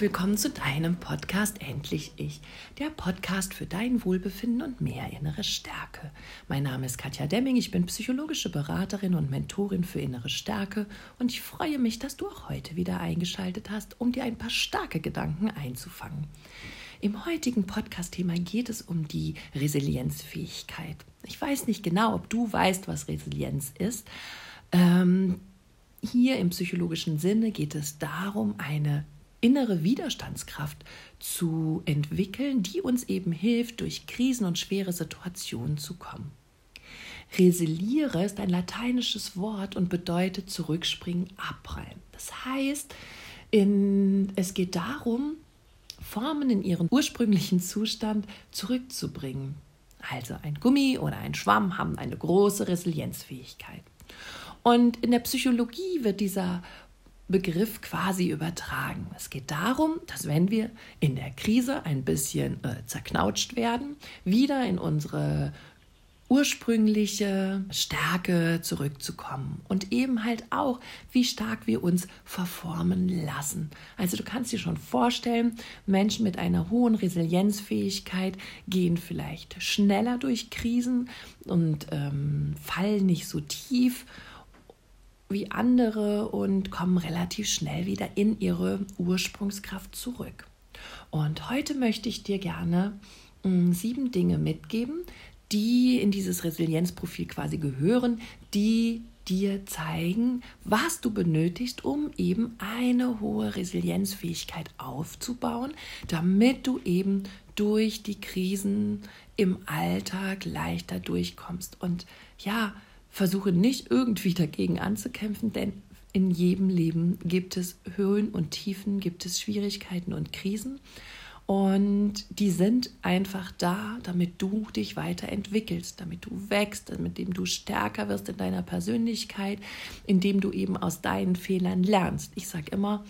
willkommen zu deinem Podcast Endlich Ich, der Podcast für dein Wohlbefinden und mehr innere Stärke. Mein Name ist Katja Demming, ich bin psychologische Beraterin und Mentorin für innere Stärke und ich freue mich, dass du auch heute wieder eingeschaltet hast, um dir ein paar starke Gedanken einzufangen. Im heutigen Podcast-Thema geht es um die Resilienzfähigkeit. Ich weiß nicht genau, ob du weißt, was Resilienz ist. Ähm, hier im psychologischen Sinne geht es darum, eine innere Widerstandskraft zu entwickeln, die uns eben hilft, durch Krisen und schwere Situationen zu kommen. Resiliere ist ein lateinisches Wort und bedeutet zurückspringen, abprallen. Das heißt, in, es geht darum, Formen in ihren ursprünglichen Zustand zurückzubringen. Also ein Gummi oder ein Schwamm haben eine große Resilienzfähigkeit. Und in der Psychologie wird dieser Begriff quasi übertragen. Es geht darum, dass wenn wir in der Krise ein bisschen äh, zerknautscht werden, wieder in unsere ursprüngliche Stärke zurückzukommen und eben halt auch, wie stark wir uns verformen lassen. Also du kannst dir schon vorstellen, Menschen mit einer hohen Resilienzfähigkeit gehen vielleicht schneller durch Krisen und ähm, fallen nicht so tief wie andere und kommen relativ schnell wieder in ihre Ursprungskraft zurück. Und heute möchte ich dir gerne hm, sieben Dinge mitgeben, die in dieses Resilienzprofil quasi gehören, die dir zeigen, was du benötigst, um eben eine hohe Resilienzfähigkeit aufzubauen, damit du eben durch die Krisen im Alltag leichter durchkommst. Und ja, versuche nicht irgendwie dagegen anzukämpfen, denn in jedem Leben gibt es Höhen und Tiefen, gibt es Schwierigkeiten und Krisen. Und die sind einfach da, damit du dich weiterentwickelst, damit du wächst, damit du stärker wirst in deiner Persönlichkeit, indem du eben aus deinen Fehlern lernst. Ich sage immer,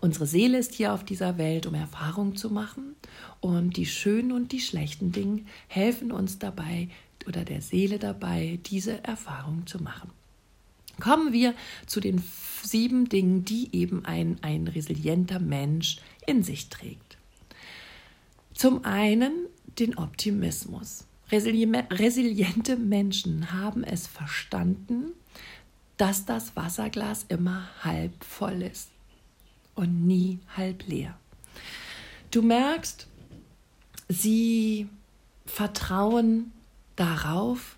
unsere Seele ist hier auf dieser Welt, um Erfahrungen zu machen. Und die schönen und die schlechten Dinge helfen uns dabei, oder der Seele dabei, diese Erfahrung zu machen. Kommen wir zu den sieben Dingen, die eben ein, ein resilienter Mensch in sich trägt. Zum einen den Optimismus. Resiliente Menschen haben es verstanden, dass das Wasserglas immer halb voll ist und nie halb leer. Du merkst, sie vertrauen darauf,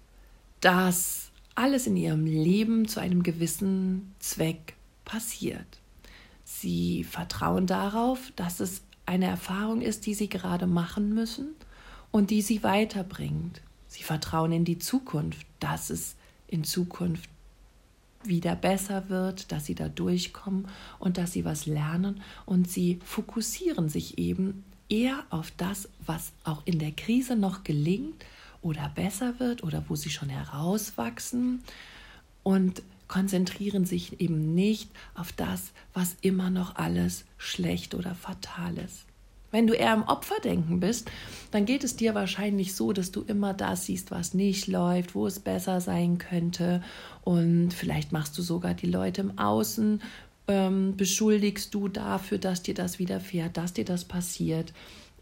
dass alles in ihrem Leben zu einem gewissen Zweck passiert. Sie vertrauen darauf, dass es eine Erfahrung ist, die sie gerade machen müssen und die sie weiterbringt. Sie vertrauen in die Zukunft, dass es in Zukunft wieder besser wird, dass sie da durchkommen und dass sie was lernen und sie fokussieren sich eben eher auf das, was auch in der Krise noch gelingt oder besser wird oder wo sie schon herauswachsen und konzentrieren sich eben nicht auf das, was immer noch alles schlecht oder fatal ist. Wenn du eher im Opferdenken bist, dann geht es dir wahrscheinlich so, dass du immer das siehst, was nicht läuft, wo es besser sein könnte. Und vielleicht machst du sogar die Leute im Außen, ähm, beschuldigst du dafür, dass dir das widerfährt, dass dir das passiert.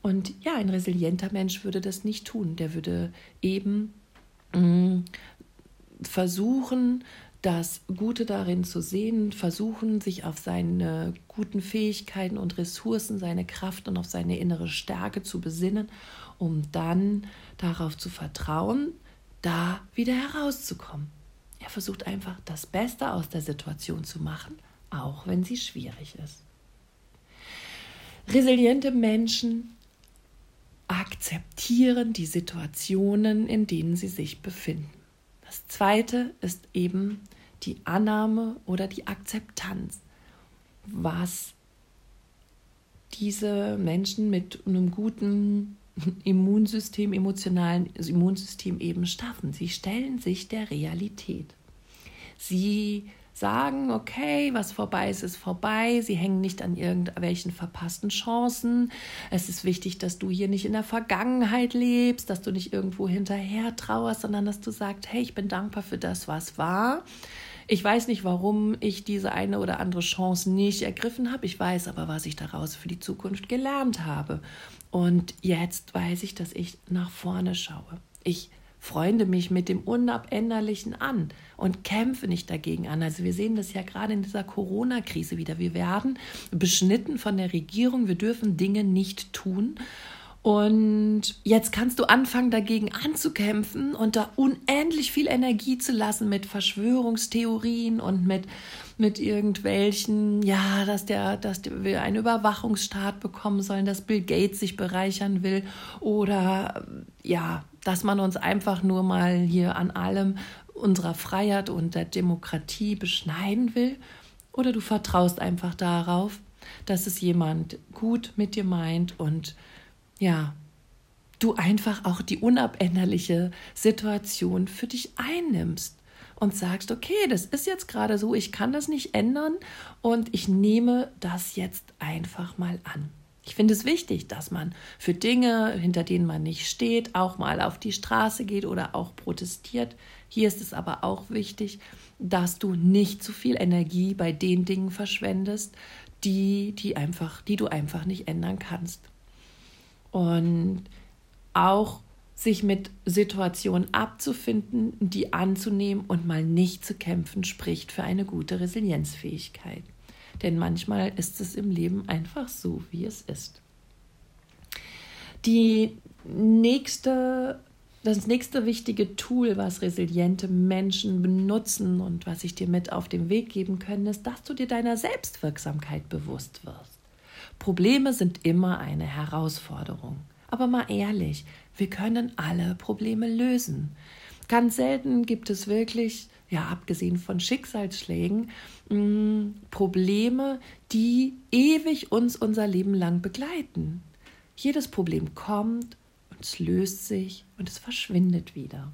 Und ja, ein resilienter Mensch würde das nicht tun. Der würde eben mh, mm, versuchen, das Gute darin zu sehen, versuchen, sich auf seine guten Fähigkeiten und Ressourcen, seine Kraft und auf seine innere Stärke zu besinnen, um dann darauf zu vertrauen, da wieder herauszukommen. Er versucht einfach das Beste aus der Situation zu machen, auch wenn sie schwierig ist. Resiliente Menschen akzeptieren die Situationen, in denen sie sich befinden. Das zweite ist eben die Annahme oder die Akzeptanz, was diese Menschen mit einem guten Immunsystem, emotionalen Immunsystem eben schaffen. Sie stellen sich der Realität. Sie sagen, okay, was vorbei ist, ist vorbei. Sie hängen nicht an irgendwelchen verpassten Chancen. Es ist wichtig, dass du hier nicht in der Vergangenheit lebst, dass du nicht irgendwo hinterher trauerst, sondern dass du sagst, hey, ich bin dankbar für das, was war. Ich weiß nicht, warum ich diese eine oder andere Chance nicht ergriffen habe. Ich weiß aber, was ich daraus für die Zukunft gelernt habe. Und jetzt weiß ich, dass ich nach vorne schaue. Ich freunde mich mit dem Unabänderlichen an und kämpfe nicht dagegen an. Also wir sehen das ja gerade in dieser Corona-Krise wieder. Wir werden beschnitten von der Regierung. Wir dürfen Dinge nicht tun. Und jetzt kannst du anfangen, dagegen anzukämpfen und da unendlich viel Energie zu lassen mit Verschwörungstheorien und mit, mit irgendwelchen, ja, dass, der, dass wir einen Überwachungsstaat bekommen sollen, dass Bill Gates sich bereichern will oder ja, dass man uns einfach nur mal hier an allem unserer Freiheit und der Demokratie beschneiden will. Oder du vertraust einfach darauf, dass es jemand gut mit dir meint und ja, du einfach auch die unabänderliche Situation für dich einnimmst und sagst, okay, das ist jetzt gerade so, ich kann das nicht ändern und ich nehme das jetzt einfach mal an. Ich finde es wichtig, dass man für Dinge, hinter denen man nicht steht, auch mal auf die Straße geht oder auch protestiert. Hier ist es aber auch wichtig, dass du nicht zu viel Energie bei den Dingen verschwendest, die, die, einfach, die du einfach nicht ändern kannst und auch sich mit Situationen abzufinden, die anzunehmen und mal nicht zu kämpfen, spricht für eine gute Resilienzfähigkeit. Denn manchmal ist es im Leben einfach so, wie es ist. Die nächste, das nächste wichtige Tool, was resiliente Menschen benutzen und was ich dir mit auf den Weg geben können, ist, dass du dir deiner Selbstwirksamkeit bewusst wirst. Probleme sind immer eine Herausforderung. Aber mal ehrlich, wir können alle Probleme lösen. Ganz selten gibt es wirklich, ja, abgesehen von Schicksalsschlägen, mm, Probleme, die ewig uns unser Leben lang begleiten. Jedes Problem kommt und es löst sich und es verschwindet wieder.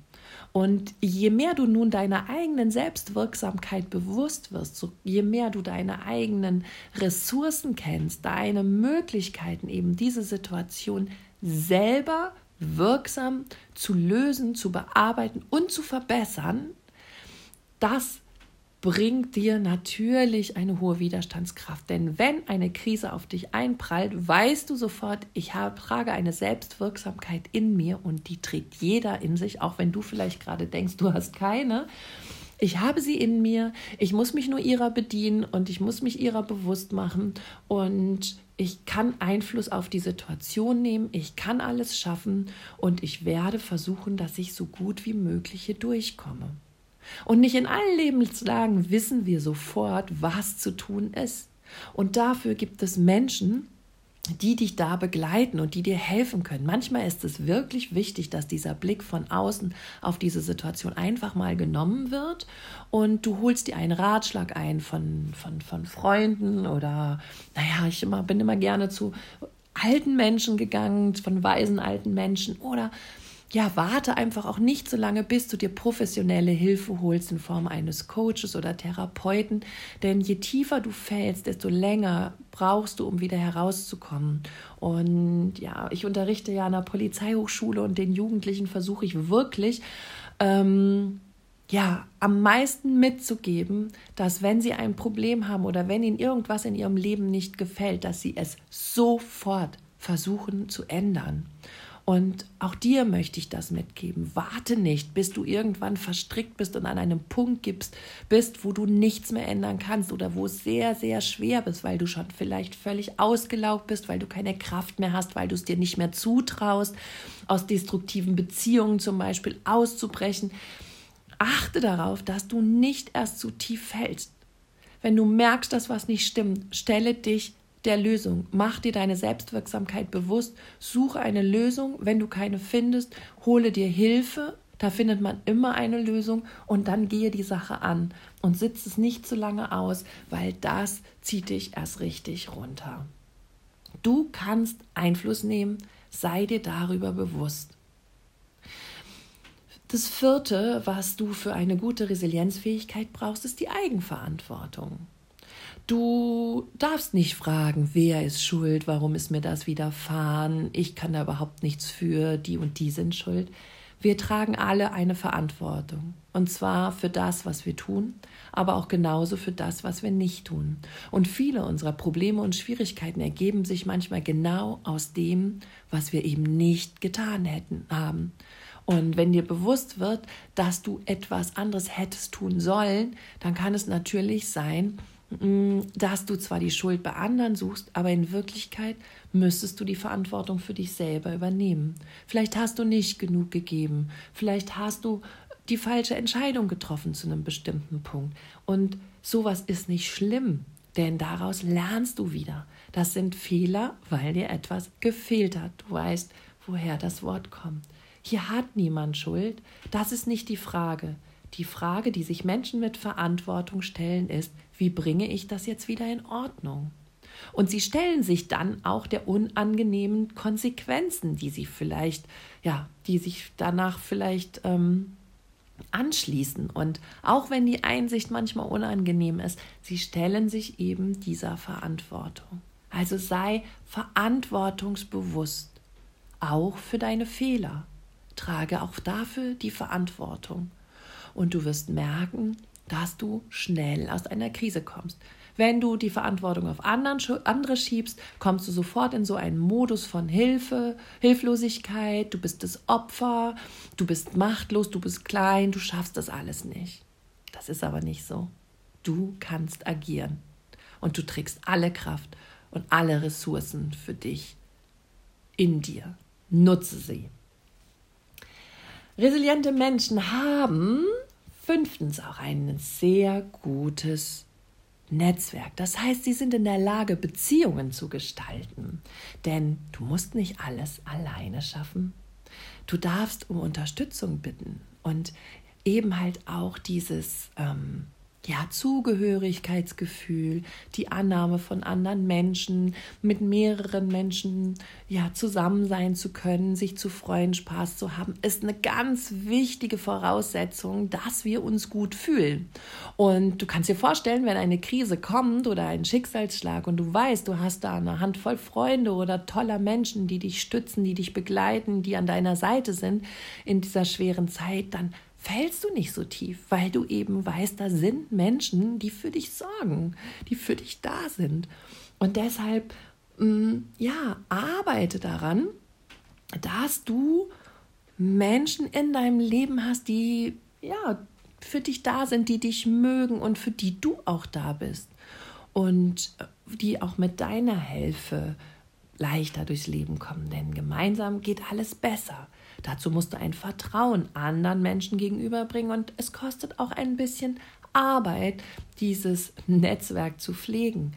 Und je mehr du nun deiner eigenen Selbstwirksamkeit bewusst wirst, so je mehr du deine eigenen Ressourcen kennst, deine Möglichkeiten, eben diese Situation selber wirksam zu lösen, zu bearbeiten und zu verbessern, das bringt dir natürlich eine hohe Widerstandskraft. Denn wenn eine Krise auf dich einprallt, weißt du sofort, ich habe, trage eine Selbstwirksamkeit in mir und die trägt jeder in sich, auch wenn du vielleicht gerade denkst, du hast keine. Ich habe sie in mir, ich muss mich nur ihrer bedienen und ich muss mich ihrer bewusst machen und ich kann Einfluss auf die Situation nehmen, ich kann alles schaffen und ich werde versuchen, dass ich so gut wie möglich hier durchkomme. Und nicht in allen Lebenslagen wissen wir sofort, was zu tun ist. Und dafür gibt es Menschen, die dich da begleiten und die dir helfen können. Manchmal ist es wirklich wichtig, dass dieser Blick von außen auf diese Situation einfach mal genommen wird und du holst dir einen Ratschlag ein von, von, von Freunden oder, naja, ich immer, bin immer gerne zu alten Menschen gegangen, von weisen alten Menschen oder ja, warte einfach auch nicht so lange, bis du dir professionelle Hilfe holst in Form eines Coaches oder Therapeuten. Denn je tiefer du fällst, desto länger brauchst du, um wieder herauszukommen. Und ja, ich unterrichte ja an der Polizeihochschule und den Jugendlichen versuche ich wirklich, ähm, ja, am meisten mitzugeben, dass wenn sie ein Problem haben oder wenn ihnen irgendwas in ihrem Leben nicht gefällt, dass sie es sofort versuchen zu ändern. Und auch dir möchte ich das mitgeben. Warte nicht, bis du irgendwann verstrickt bist und an einem Punkt gibst, bist, wo du nichts mehr ändern kannst oder wo es sehr, sehr schwer ist, weil du schon vielleicht völlig ausgelaugt bist, weil du keine Kraft mehr hast, weil du es dir nicht mehr zutraust, aus destruktiven Beziehungen zum Beispiel auszubrechen. Achte darauf, dass du nicht erst zu tief fällst. Wenn du merkst, dass was nicht stimmt, stelle dich der Lösung. Mach dir deine Selbstwirksamkeit bewusst, suche eine Lösung. Wenn du keine findest, hole dir Hilfe. Da findet man immer eine Lösung und dann gehe die Sache an und sitze es nicht zu lange aus, weil das zieht dich erst richtig runter. Du kannst Einfluss nehmen, sei dir darüber bewusst. Das vierte, was du für eine gute Resilienzfähigkeit brauchst, ist die Eigenverantwortung. Du darfst nicht fragen, wer ist schuld, warum ist mir das widerfahren, ich kann da überhaupt nichts für, die und die sind schuld. Wir tragen alle eine Verantwortung. Und zwar für das, was wir tun, aber auch genauso für das, was wir nicht tun. Und viele unserer Probleme und Schwierigkeiten ergeben sich manchmal genau aus dem, was wir eben nicht getan hätten haben. Und wenn dir bewusst wird, dass du etwas anderes hättest tun sollen, dann kann es natürlich sein, mm, dass du zwar die Schuld bei anderen suchst, aber in Wirklichkeit müsstest du die Verantwortung für dich selber übernehmen. Vielleicht hast du nicht genug gegeben, vielleicht hast du die falsche Entscheidung getroffen zu einem bestimmten Punkt. Und sowas ist nicht schlimm, denn daraus lernst du wieder. Das sind Fehler, weil dir etwas gefehlt hat. Du weißt, woher das Wort kommt. Hier hat niemand Schuld. Das ist nicht die Frage. Die Frage, die sich Menschen mit Verantwortung stellen, ist, wie bringe ich das jetzt wieder in Ordnung? Und sie stellen sich dann auch der unangenehmen Konsequenzen, die sie vielleicht, ja, die sich danach vielleicht ähm, anschließen. Und auch wenn die Einsicht manchmal unangenehm ist, sie stellen sich eben dieser Verantwortung. Also sei verantwortungsbewusst, auch für deine Fehler. Trage auch dafür die Verantwortung. Und du wirst merken, dass du schnell aus einer Krise kommst. Wenn du die Verantwortung auf anderen, andere schiebst, kommst du sofort in so einen Modus von Hilfe, Hilflosigkeit, du bist das Opfer, du bist machtlos, du bist klein, du schaffst das alles nicht. Das ist aber nicht so. Du kannst agieren und du trägst alle Kraft und alle Ressourcen für dich in dir. Nutze sie. Resiliente Menschen haben fünftens auch ein sehr gutes Netzwerk. Das heißt, sie sind in der Lage, Beziehungen zu gestalten. Denn du musst nicht alles alleine schaffen. Du darfst um Unterstützung bitten und eben halt auch dieses ähm, ja, Zugehörigkeitsgefühl, die Annahme von anderen Menschen, mit mehreren Menschen ja, zusammen sein zu können, sich zu freuen, Spaß zu haben, ist eine ganz wichtige Voraussetzung, dass wir uns gut fühlen. Und du kannst dir vorstellen, wenn eine Krise kommt oder ein Schicksalsschlag und du weißt, du hast da eine Handvoll Freunde oder toller Menschen, die dich stützen, die dich begleiten, die an deiner Seite sind in dieser schweren Zeit, dann fällst du nicht so tief, weil du eben weißt, da sind Menschen, die für dich sorgen, die für dich da sind. Und deshalb, mm, ja, arbeite daran, dass du Menschen in deinem Leben hast, die ja für dich da sind, die dich mögen und für die du auch da bist und die auch mit deiner Hilfe leichter durchs Leben kommen, denn gemeinsam geht alles besser. Dazu musst du ein Vertrauen anderen Menschen gegenüberbringen und es kostet auch ein bisschen Arbeit, dieses Netzwerk zu pflegen.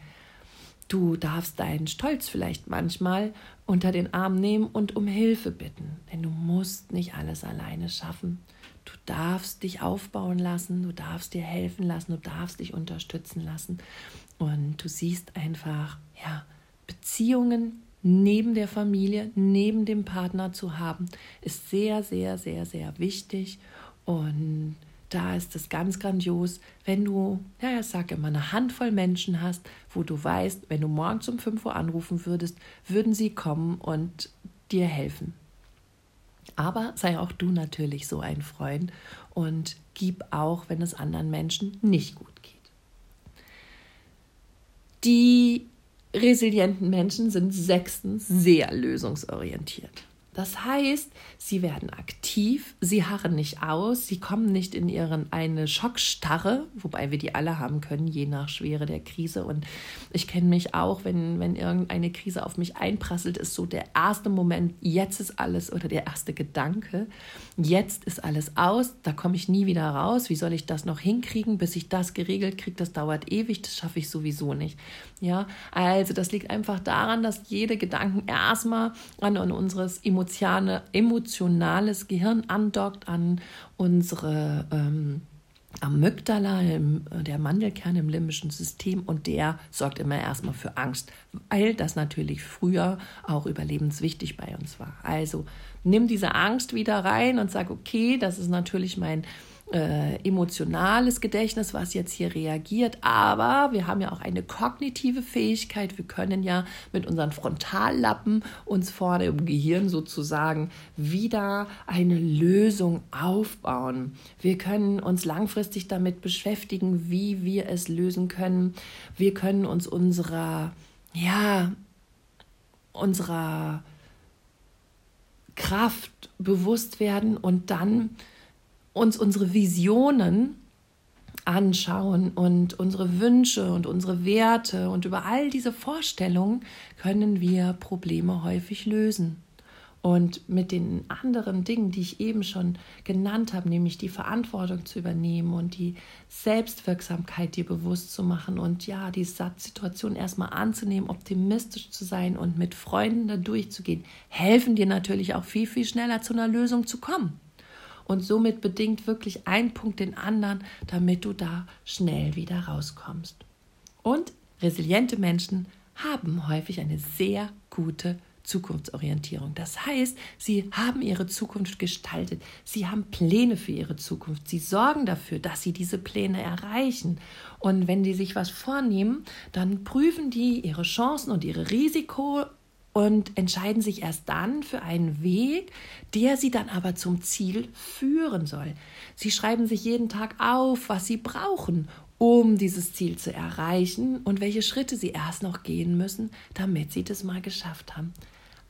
Du darfst deinen Stolz vielleicht manchmal unter den Arm nehmen und um Hilfe bitten, denn du musst nicht alles alleine schaffen. Du darfst dich aufbauen lassen, du darfst dir helfen lassen, du darfst dich unterstützen lassen. Und du siehst einfach, ja, Beziehungen neben der Familie, neben dem Partner zu haben, ist sehr, sehr, sehr, sehr wichtig. Und da ist es ganz grandios, wenn du, ja, ich sage immer, eine Handvoll Menschen hast, wo du weißt, wenn du morgens um 5 Uhr anrufen würdest, würden sie kommen und dir helfen. Aber sei auch du natürlich so ein Freund und gib auch, wenn es anderen Menschen nicht gut geht. Die resilienten Menschen sind sechstens sehr lösungsorientiert. Das heißt, sie werden aktiv, sie harren nicht aus, sie kommen nicht in ihren eine Schockstarre, wobei wir die alle haben können, je nach Schwere der Krise. Und ich kenne mich auch, wenn, wenn irgendeine Krise auf mich einprasselt, ist so der erste Moment, jetzt ist alles, oder der erste Gedanke, jetzt ist alles aus, da komme ich nie wieder raus. Wie soll ich das noch hinkriegen, bis ich das geregelt kriege? Das dauert ewig, das schaffe ich sowieso nicht. Ja, also das liegt einfach daran, dass jede Gedanken erstmal an, an unseres Emotionen emotionale, emotionales Gehirn andockt an unsere ähm, Amygdala, im, der Mandelkern im limbischen System und der sorgt immer erstmal für Angst, weil das natürlich früher auch überlebenswichtig bei uns war. Also nimm diese Angst wieder rein und sag, okay, das ist natürlich mein äh, emotionales Gedächtnis, was jetzt hier reagiert, aber wir haben ja auch eine kognitive Fähigkeit. Wir können ja mit unseren Frontallappen uns vorne im Gehirn sozusagen wieder eine Lösung aufbauen. Wir können uns langfristig damit beschäftigen, wie wir es lösen können. Wir können uns unserer, ja, unserer Kraft bewusst werden und dann uns unsere Visionen anschauen und unsere Wünsche und unsere Werte und über all diese Vorstellungen können wir Probleme häufig lösen. Und mit den anderen Dingen, die ich eben schon genannt habe, nämlich die Verantwortung zu übernehmen und die Selbstwirksamkeit dir bewusst zu machen und ja, die Situation erstmal anzunehmen, optimistisch zu sein und mit Freunden da durchzugehen, helfen dir natürlich auch viel, viel schneller zu einer Lösung zu kommen und somit bedingt wirklich ein Punkt den anderen, damit du da schnell wieder rauskommst. Und resiliente Menschen haben häufig eine sehr gute Zukunftsorientierung. Das heißt, sie haben ihre Zukunft gestaltet. Sie haben Pläne für ihre Zukunft. Sie sorgen dafür, dass sie diese Pläne erreichen. Und wenn die sich was vornehmen, dann prüfen die ihre Chancen und ihre Risiko und entscheiden sich erst dann für einen Weg, der sie dann aber zum Ziel führen soll. Sie schreiben sich jeden Tag auf, was sie brauchen, um dieses Ziel zu erreichen und welche Schritte sie erst noch gehen müssen, damit sie das mal geschafft haben.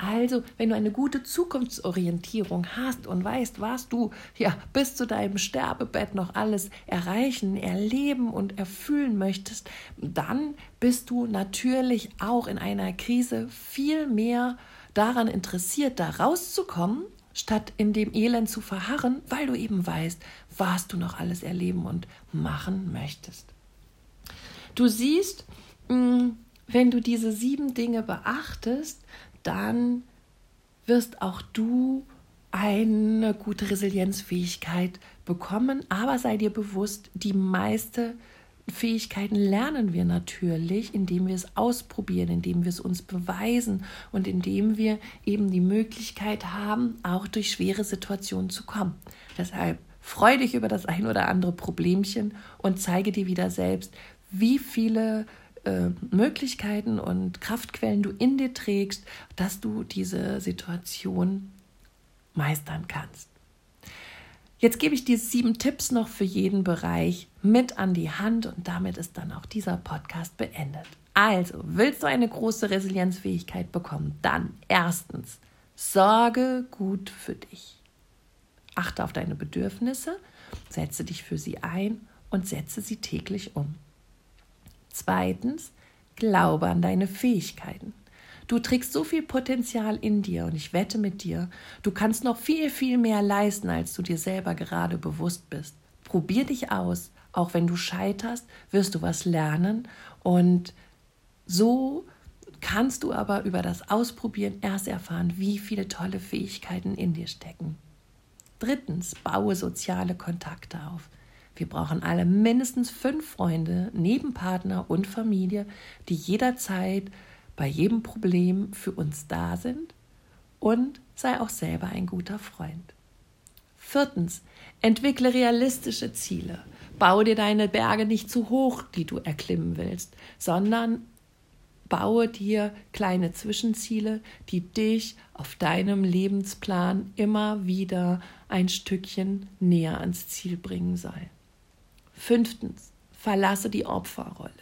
Also, wenn du eine gute Zukunftsorientierung hast und weißt, was du ja bis zu deinem Sterbebett noch alles erreichen, erleben und erfüllen möchtest, dann bist du natürlich auch in einer Krise viel mehr daran interessiert, da rauszukommen, statt in dem Elend zu verharren, weil du eben weißt, was du noch alles erleben und machen möchtest. Du siehst, mm, wenn du diese sieben Dinge beachtest, dann wirst auch du eine gute Resilienzfähigkeit bekommen, aber sei dir bewusst, die meiste Fähigkeiten lernen wir natürlich, indem wir es ausprobieren, indem wir es uns beweisen und indem wir eben die Möglichkeit haben, auch durch schwere Situationen zu kommen. Deshalb freu dich über das ein oder andere Problemchen und zeige dir wieder selbst, wie viele äh, Möglichkeiten und Kraftquellen du in dir trägst, dass du diese Situation meistern kannst. Jetzt gebe ich dir sieben Tipps noch für jeden Bereich mit an die Hand und damit ist dann auch dieser Podcast beendet. Also, willst du eine große Resilienzfähigkeit bekommen? Dann erstens, sorge gut für dich. Achte auf deine Bedürfnisse, setze dich für sie ein und setze sie täglich um. Zweitens, glaube an deine Fähigkeiten. Du trägst so viel Potenzial in dir und ich wette mit dir, du kannst noch viel, viel mehr leisten, als du dir selber gerade bewusst bist. Probier dich aus. Auch wenn du scheiterst, wirst du was lernen und so kannst du aber über das Ausprobieren erst erfahren, wie viele tolle Fähigkeiten in dir stecken. Drittens, baue soziale Kontakte auf. Wir brauchen alle mindestens fünf Freunde, Nebenpartner und Familie, die jederzeit bei jedem Problem für uns da sind und sei auch selber ein guter Freund. Viertens, entwickle realistische Ziele. Baue dir deine Berge nicht zu hoch, die du erklimmen willst, sondern baue dir kleine Zwischenziele, die dich auf deinem Lebensplan immer wieder ein Stückchen näher ans Ziel bringen sollen. Fünftens, verlasse die Opferrolle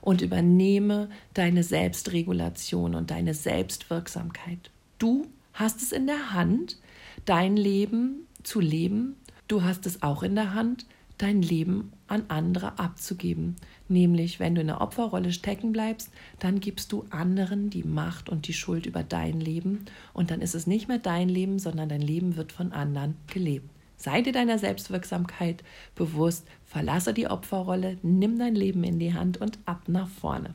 und übernehme deine Selbstregulation und deine Selbstwirksamkeit. Du hast es in der Hand, dein Leben zu leben. Du hast es auch in der Hand, dein Leben an andere abzugeben. Nämlich, wenn du in der Opferrolle stecken bleibst, dann gibst du anderen die Macht und die Schuld über dein Leben. Und dann ist es nicht mehr dein Leben, sondern dein Leben wird von anderen gelebt. Sei dir deiner Selbstwirksamkeit bewusst, verlasse die Opferrolle, nimm dein Leben in die Hand und ab nach vorne.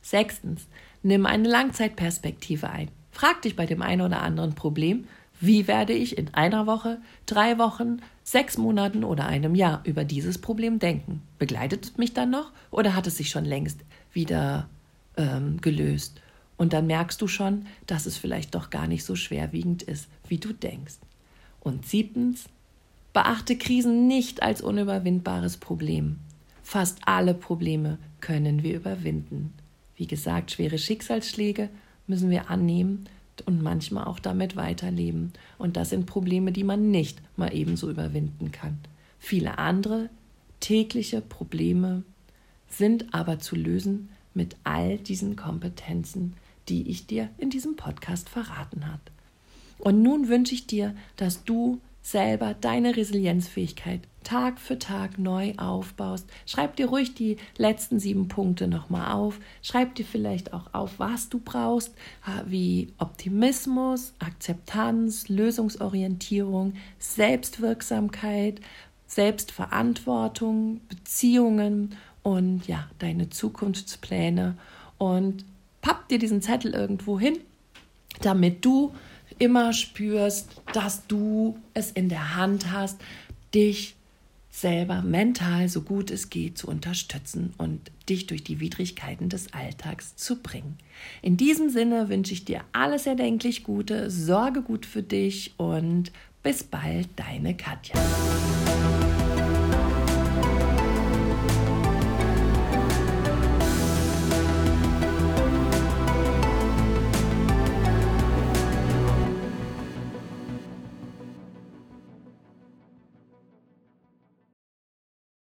Sechstens, nimm eine Langzeitperspektive ein. Frag dich bei dem einen oder anderen Problem, wie werde ich in einer Woche, drei Wochen, sechs Monaten oder einem Jahr über dieses Problem denken? Begleitet es mich dann noch oder hat es sich schon längst wieder ähm, gelöst? Und dann merkst du schon, dass es vielleicht doch gar nicht so schwerwiegend ist, wie du denkst. Und siebtens, Beachte Krisen nicht als unüberwindbares Problem. Fast alle Probleme können wir überwinden. Wie gesagt, schwere Schicksalsschläge müssen wir annehmen und manchmal auch damit weiterleben. Und das sind Probleme, die man nicht mal ebenso überwinden kann. Viele andere tägliche Probleme sind aber zu lösen mit all diesen Kompetenzen, die ich dir in diesem Podcast verraten habe. Und nun wünsche ich dir, dass du selber deine Resilienzfähigkeit Tag für Tag neu aufbaust. Schreib dir ruhig die letzten sieben Punkte nochmal auf. Schreib dir vielleicht auch auf, was du brauchst, wie Optimismus, Akzeptanz, Lösungsorientierung, Selbstwirksamkeit, Selbstverantwortung, Beziehungen und ja, deine Zukunftspläne. Und papp dir diesen Zettel irgendwo hin, damit du immer spürst, dass du es in der Hand hast, dich selber mental so gut es geht zu unterstützen und dich durch die Widrigkeiten des Alltags zu bringen. In diesem Sinne wünsche ich dir alles erdenklich Gute, sorge gut für dich und bis bald, deine Katja.